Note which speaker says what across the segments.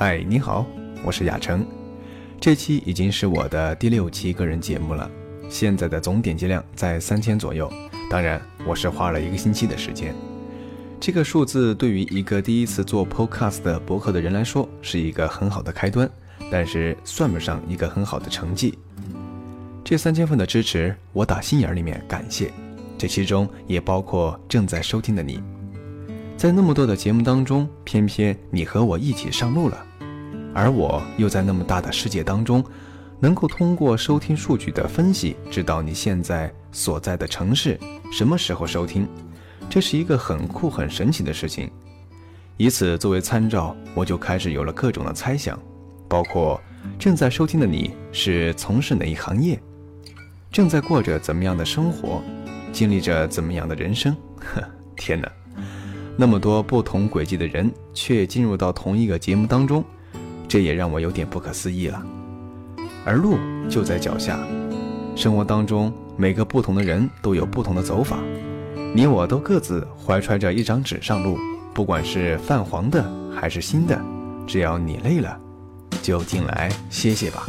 Speaker 1: 嗨，你好，我是亚成。这期已经是我的第六期个人节目了，现在的总点击量在三千左右。当然，我是花了一个星期的时间。这个数字对于一个第一次做 Podcast 的博客的人来说是一个很好的开端，但是算不上一个很好的成绩。这三千份的支持，我打心眼里面感谢。这其中也包括正在收听的你。在那么多的节目当中，偏偏你和我一起上路了。而我又在那么大的世界当中，能够通过收听数据的分析，知道你现在所在的城市什么时候收听，这是一个很酷很神奇的事情。以此作为参照，我就开始有了各种的猜想，包括正在收听的你是从事哪一行业，正在过着怎么样的生活，经历着怎么样的人生。呵，天哪，那么多不同轨迹的人却进入到同一个节目当中。这也让我有点不可思议了，而路就在脚下。生活当中，每个不同的人都有不同的走法，你我都各自怀揣着一张纸上路，不管是泛黄的还是新的，只要你累了，就进来歇歇吧。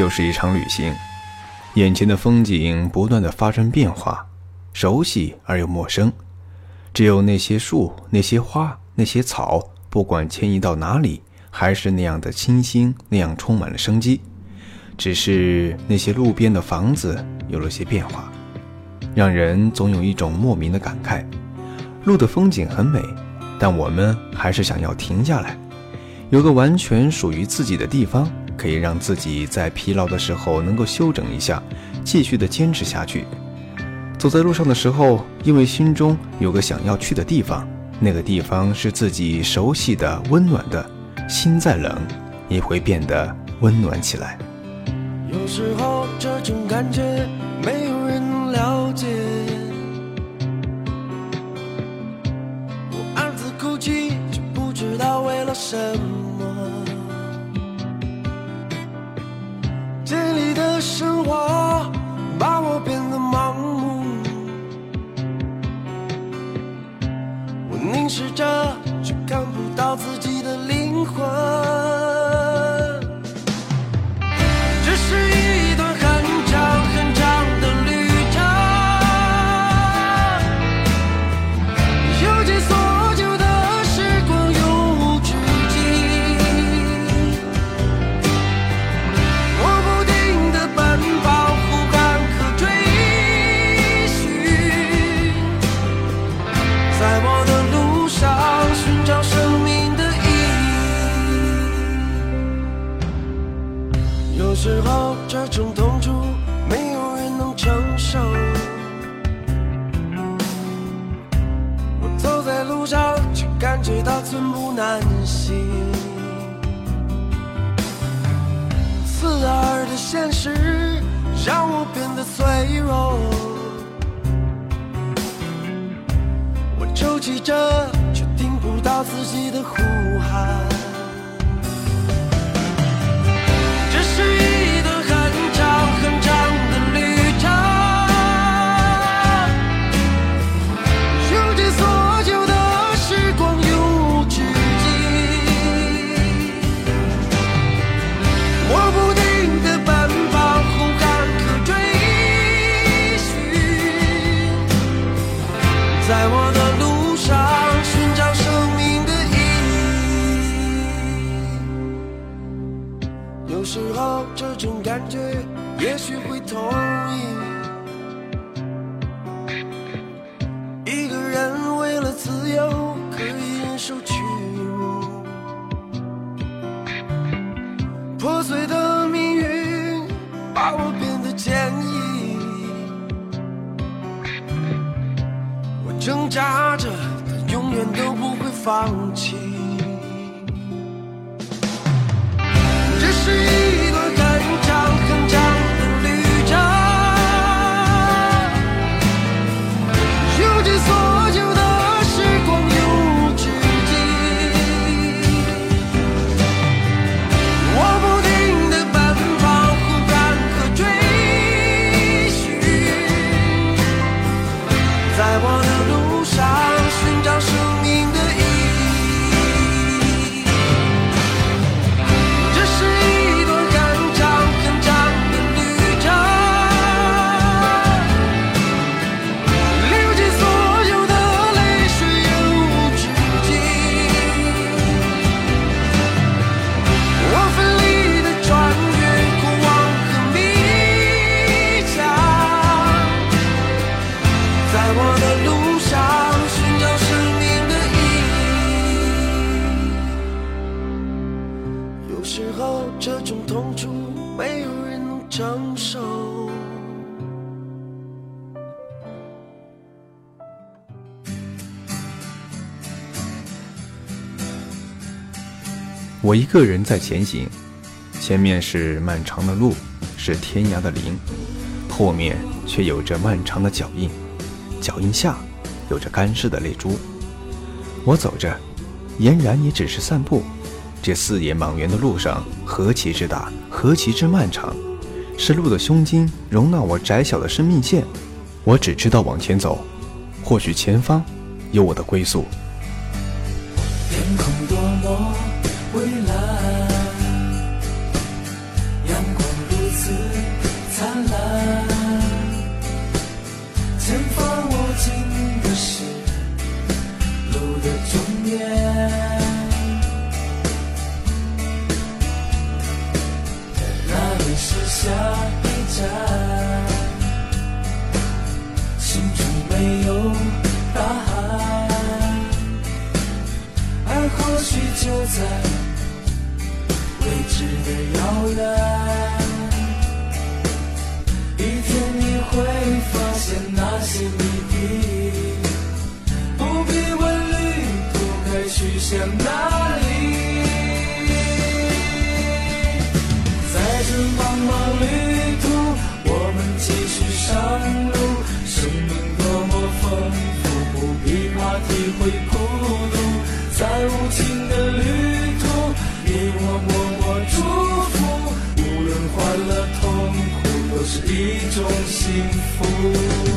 Speaker 2: 就是一场旅行，眼前的风景不断的发生变化，熟悉而又陌生。只有那些树、那些花、那些草，不管迁移到哪里，还是那样的清新，那样充满了生机。只是那些路边的房子有了些变化，让人总有一种莫名的感慨。路的风景很美，但我们还是想要停下来，有个完全属于自己的地方，可以让自己在疲劳的时候能够休整一下，继续的坚持下去。走在路上的时候，因为心中有个想要去的地方，那个地方是自己熟悉的、温暖的，心再冷也会变得温暖起来。
Speaker 3: 有时候这种感觉没有人了解，我暗自哭泣，却不知道为了什么。生活把我变得盲目。我凝视着，却看不到自己的灵魂。这种痛楚，没有人能承受。我走在路上，却感觉到寸步难行。刺耳的现实让我变得脆弱，我抽泣着，却听不到自己的呼喊。把我变得坚毅，我挣扎着，但永远都不会放弃。这是一
Speaker 2: 我一个人在前行，前面是漫长的路，是天涯的林，后面却有着漫长的脚印，脚印下有着干湿的泪珠。我走着，俨然也只是散步。这四野莽原的路上何其之大，何其之漫长，是路的胸襟容纳我窄小的生命线。我只知道往前走，或许前方有我的归宿。
Speaker 4: 一种幸福。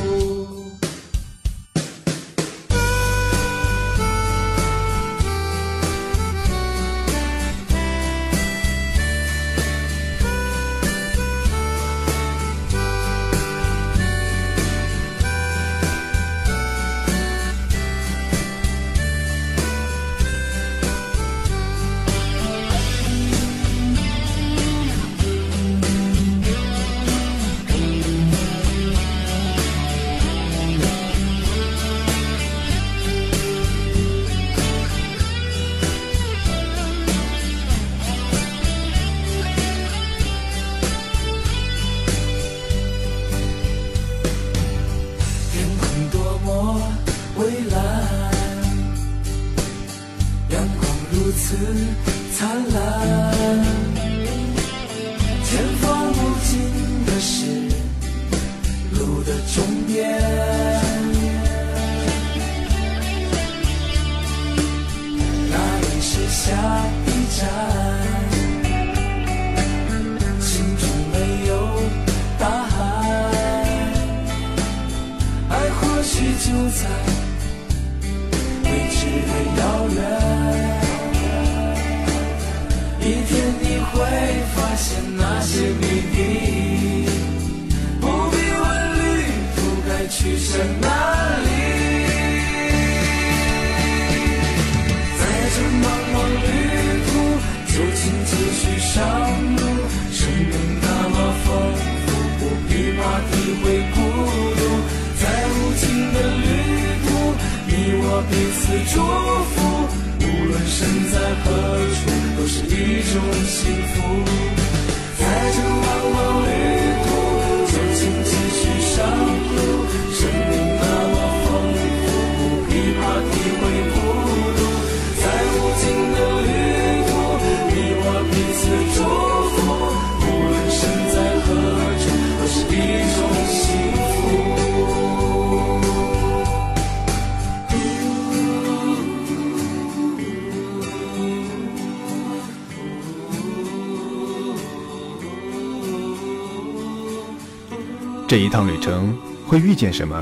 Speaker 4: 这一
Speaker 2: 趟旅程会遇见什么？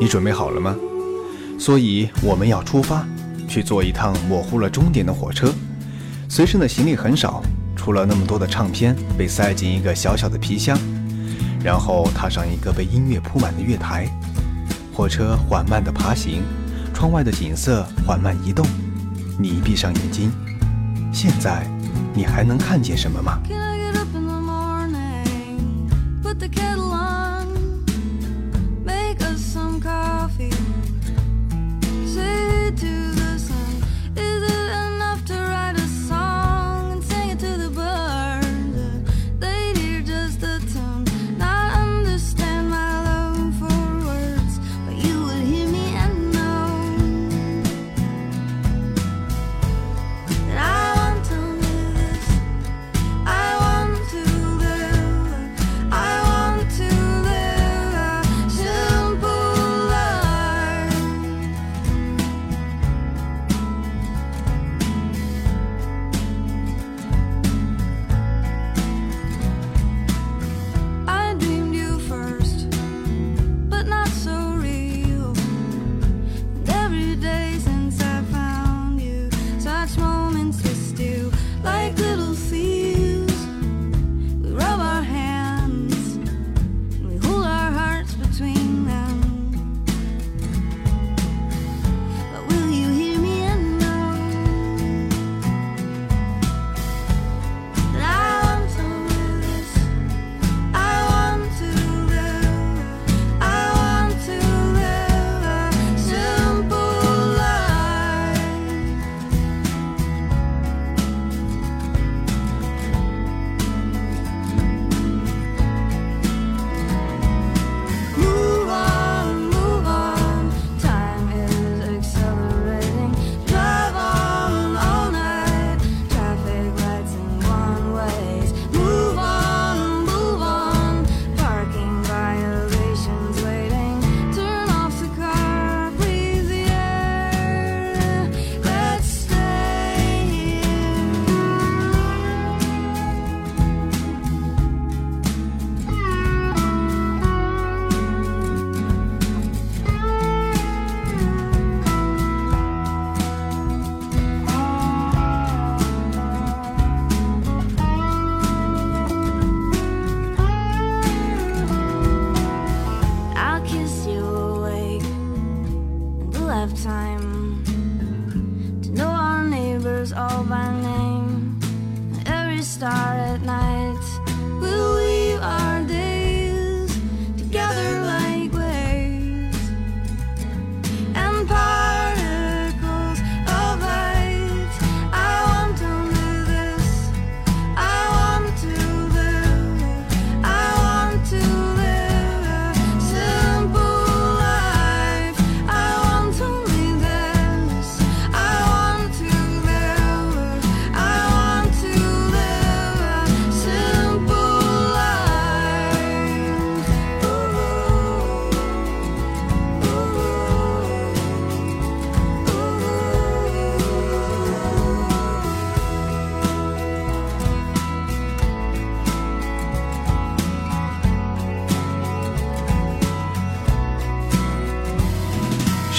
Speaker 2: 你准备好了吗？所以我们要出发去坐一趟模糊了终点的火车。随身的行李很少除了那么多的唱片被塞进一个小小的皮箱然后踏上一个被音乐铺满的月台。火车缓慢地爬行窗外的景色缓慢移动你闭上眼睛现在你还能看见什么吗？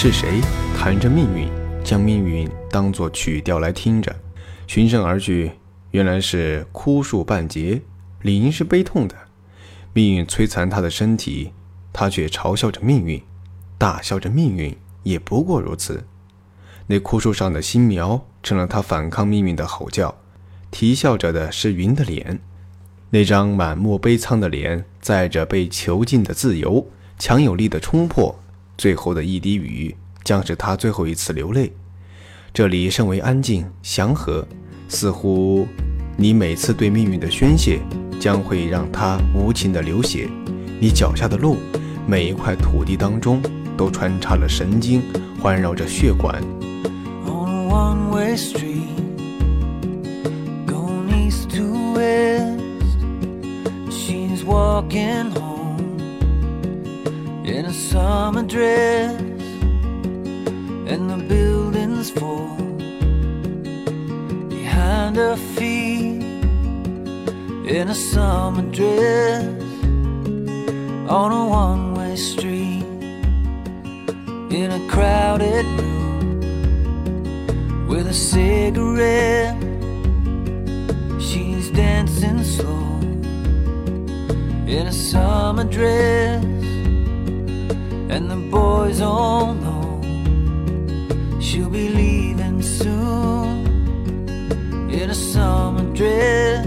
Speaker 2: 是谁弹着命运，将命运当作曲调来听着，循声而去？原来是枯树半截，理应是悲痛的。命运摧残他的身体，他却嘲笑着命运，大笑着命运，也不过如此。那枯树上的新苗成了他反抗命运的吼叫，啼笑着的是云的脸，那张满目悲苍的脸，载着被囚禁的自由，强有力的冲破。最后的一滴雨，将是他最后一次流泪。这里甚为安静祥和，似乎你每次对命运的宣泄，将会让它无情的流血。你脚下的路，每一块土地当中，都穿插了神经，环绕着血管。
Speaker 4: on a one way street, going east to west. She's walking home in a summer dress, and the buildings fall behind her feet in a summer dress on a one way street in a crowded room with a cigarette. She's dancing slow in a summer dress, and the boys all know she'll be leaving soon in a summer dress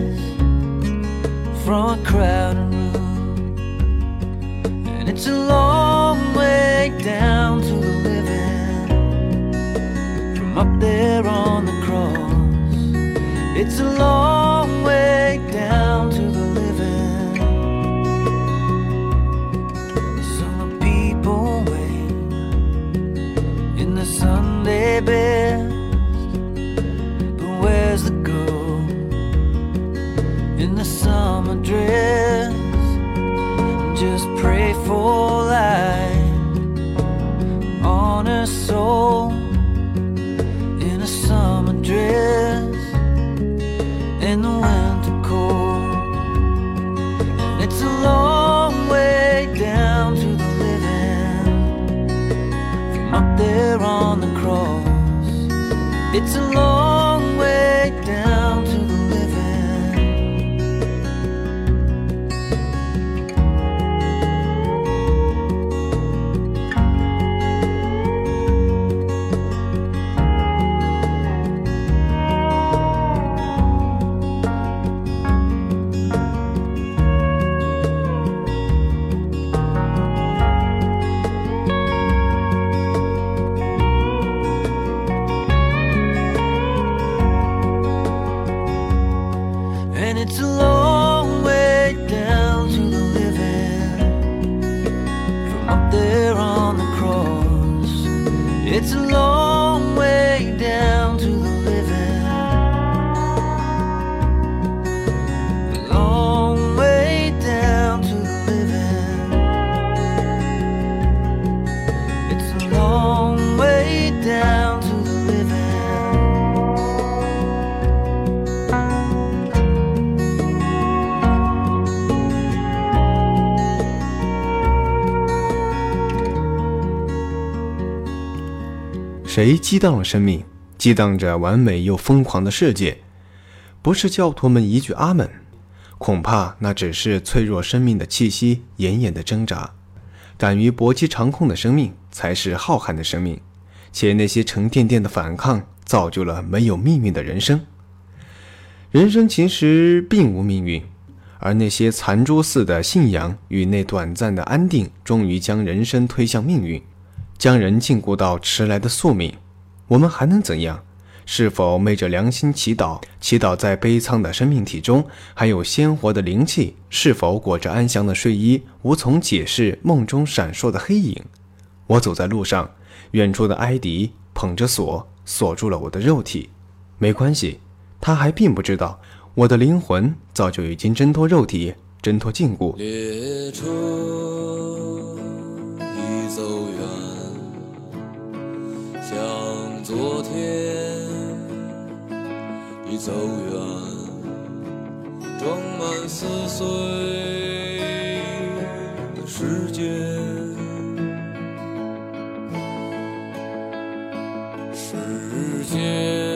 Speaker 4: from a crowded room. And it's a long way down to the living from up there on the cross. It's a long
Speaker 2: 激荡了生命，激荡着完美又疯狂的世界？不是教徒们一句阿门，恐怕那只是脆弱生命的气息奄奄的挣扎。敢于搏击长空的生命，才是浩瀚的生命。且那些沉甸甸的反抗造就了没有命运的人生。人生其实并无命运，而那些残珠似的信仰与那短暂的安定，终于将人生推向命运，将人禁锢到迟来的宿命。我们还能怎样？是否昧着良心祈祷？祈祷在悲苍的生命体中还有鲜活的灵气？是否裹着安详的睡衣，无从解释梦中闪烁的黑影？我走在路上，远处的埃迪捧着锁，锁住了我的肉体。没关系，他还并不知道，我的灵魂早就已经挣脱肉体，挣脱禁锢。
Speaker 5: 走远，装满撕碎的时间。时间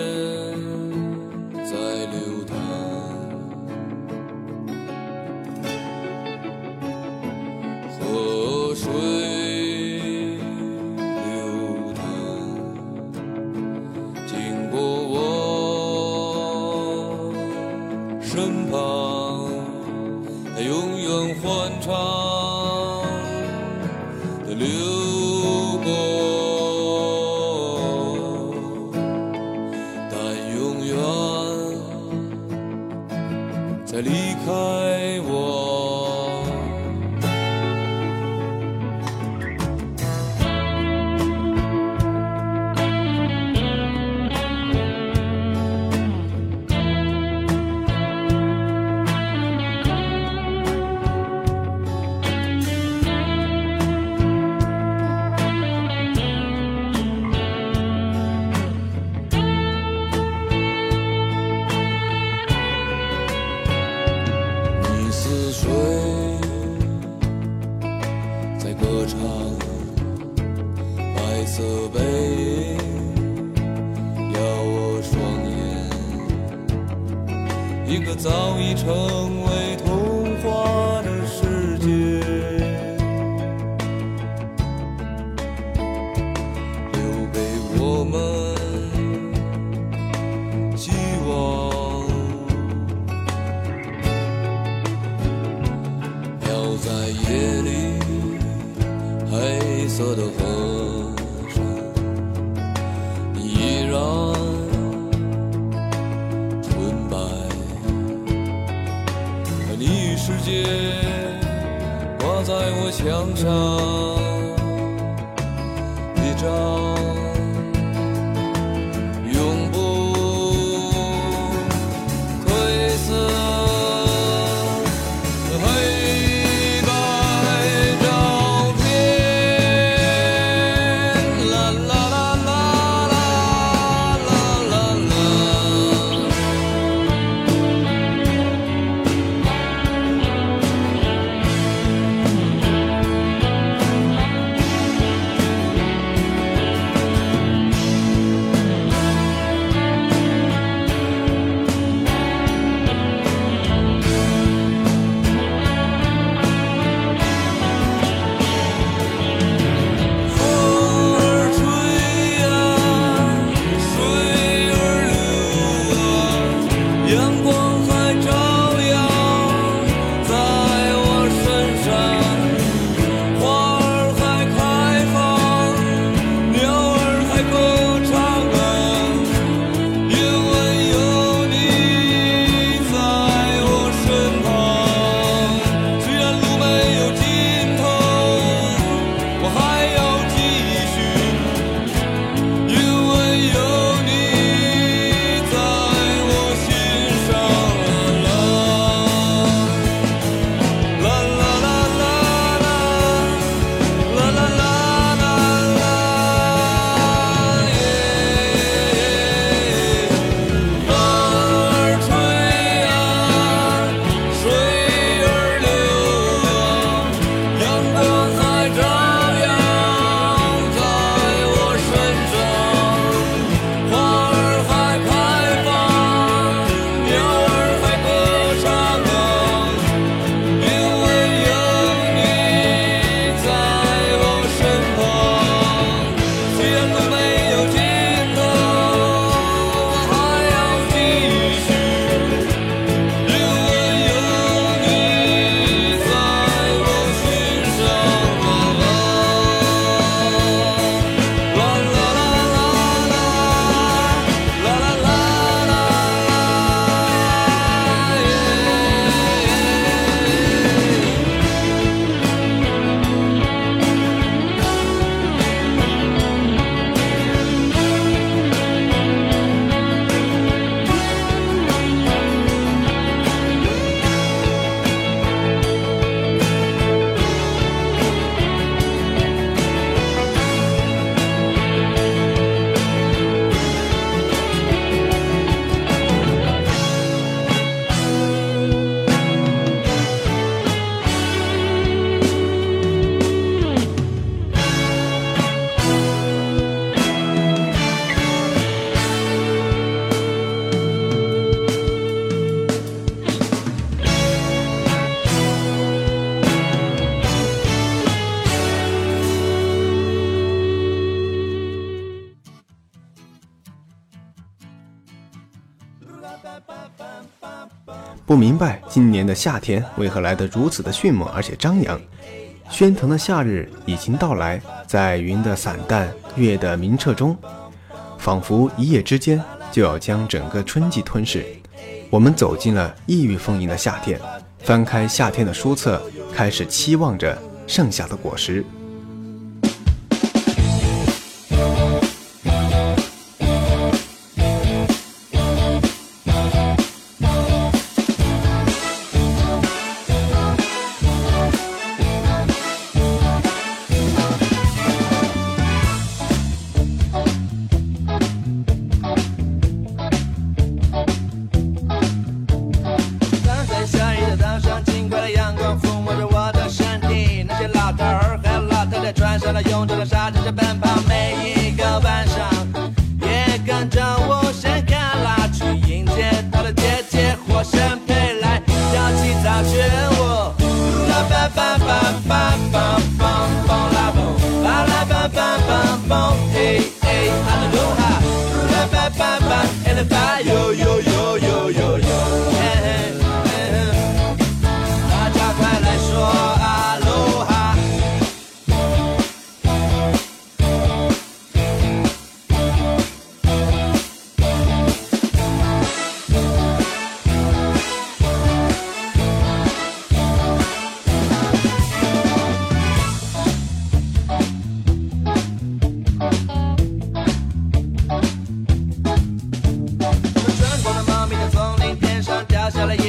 Speaker 5: 它永远欢唱流灰色的河上，你依然纯白。而你世界挂在我墙上不
Speaker 2: 明白今年的夏天为何来得如此的迅猛而且张扬。喧腾的夏日已经到来，在云的散淡、月的明澈中，仿佛一夜之间就要将整个春季吞噬。我们走进了异域丰盈的夏天，翻开夏天的书册，开始期望着盛夏的果实。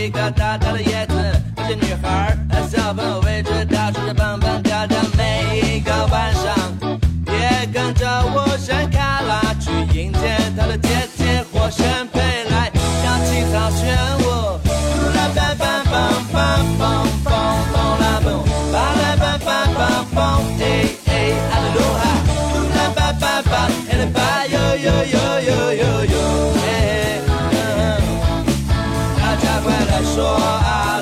Speaker 6: 一个大大的叶子。那些女孩儿小朋友围着快来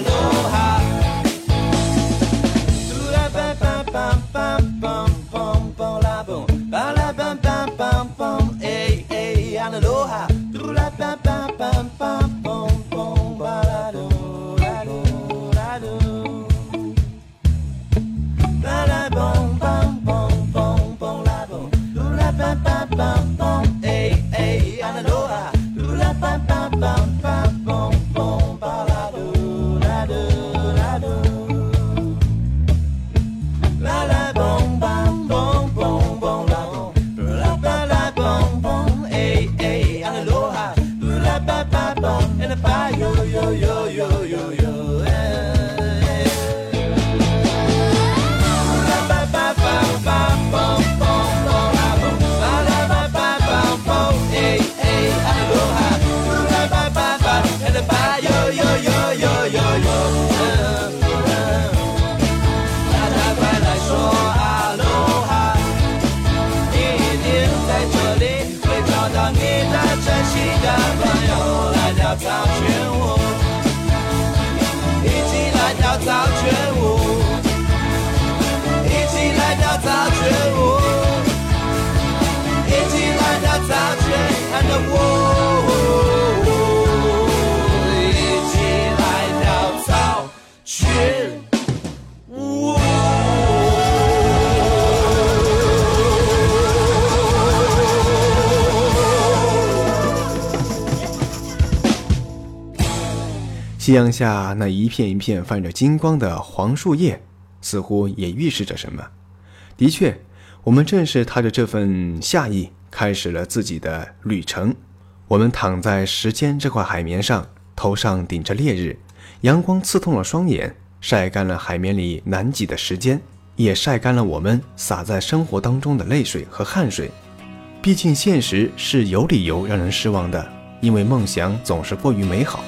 Speaker 2: 夕阳下那一片一片泛着金光的黄树叶，似乎也预示着什么。的确，我们正是踏着这份夏意，开始了自己的旅程。我们躺在时间这块海绵上，头上顶着烈日，阳光刺痛了双眼，晒干了海绵里难挤的时间，也晒干了我们洒在生活当中的泪水和汗水。毕竟，现实是有理由让人失望的，因为梦想总是过于美好。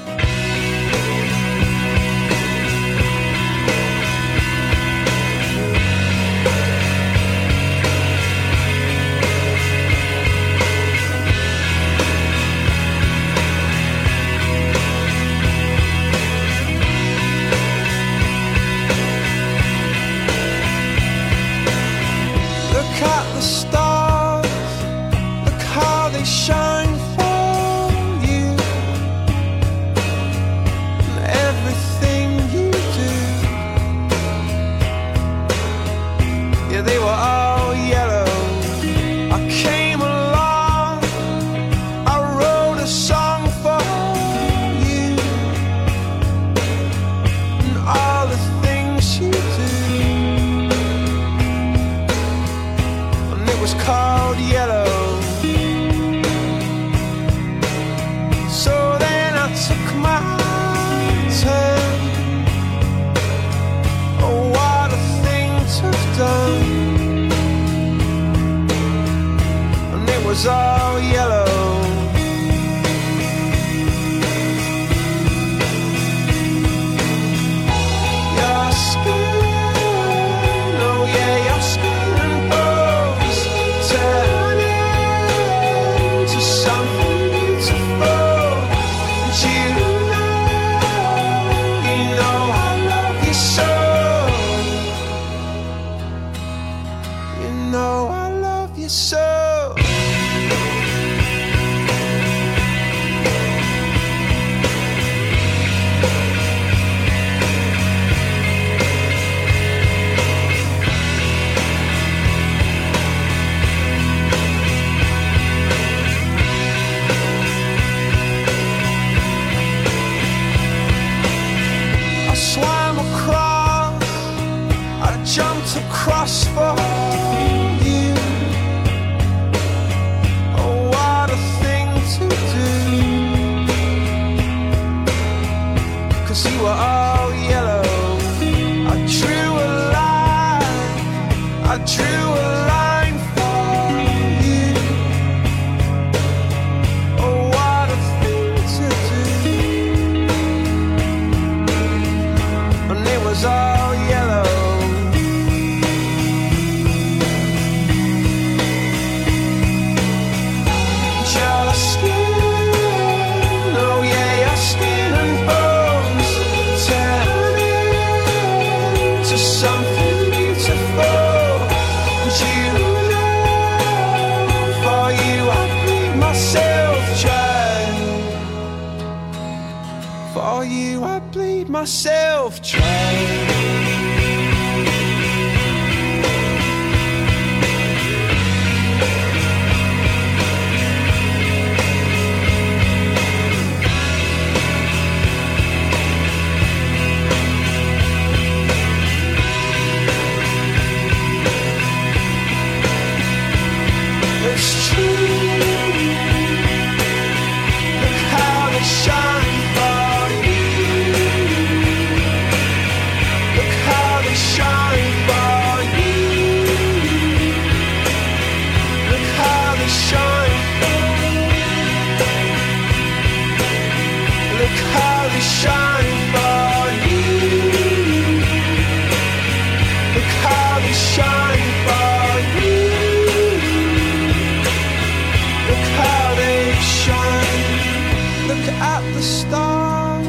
Speaker 3: Shine.
Speaker 6: Look at the stars.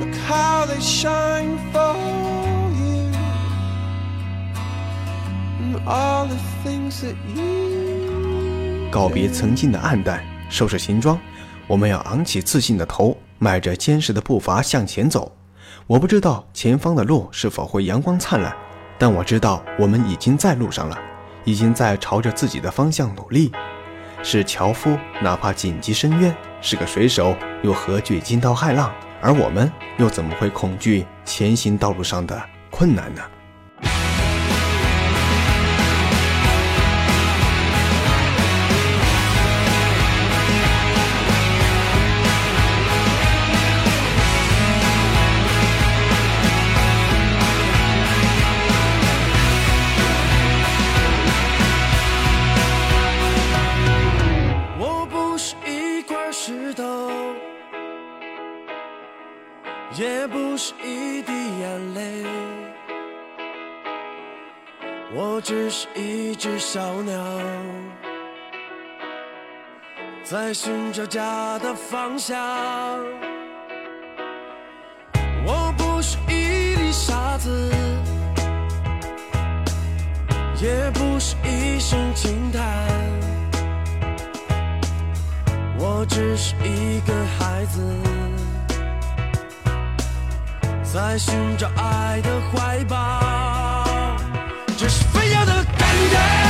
Speaker 6: Look how they shine for you. And all the things that you
Speaker 2: 告别曾经的暗淡，收拾行装，我们要昂起自信的头，迈着坚实的步伐向前走。我不知道前方的路是否会阳光灿烂，但我知道我们已经在路上了，已经在朝着自己的方向努力。是樵夫，哪怕紧急深渊；是个水手，又何惧惊涛骇浪？而我们又怎么会恐惧前行道路上的困难呢？
Speaker 3: 也不是一滴眼泪，我只是一只小鸟，在寻找家的方向。我不是一粒沙子，也不是一声轻叹。我只是一个孩子，在寻找爱的怀抱，这是飞扬的感觉，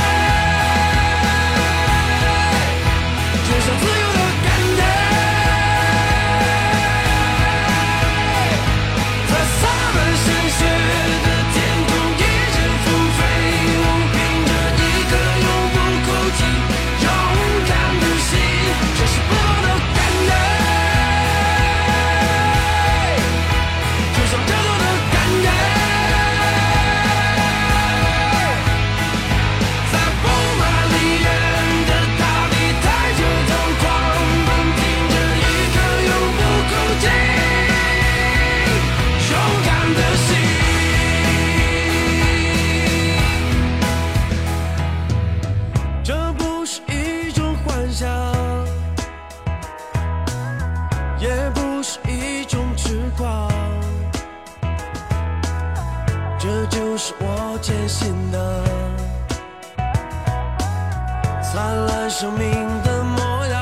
Speaker 3: 灿烂生命的模样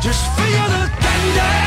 Speaker 3: 这是飞翔的感觉。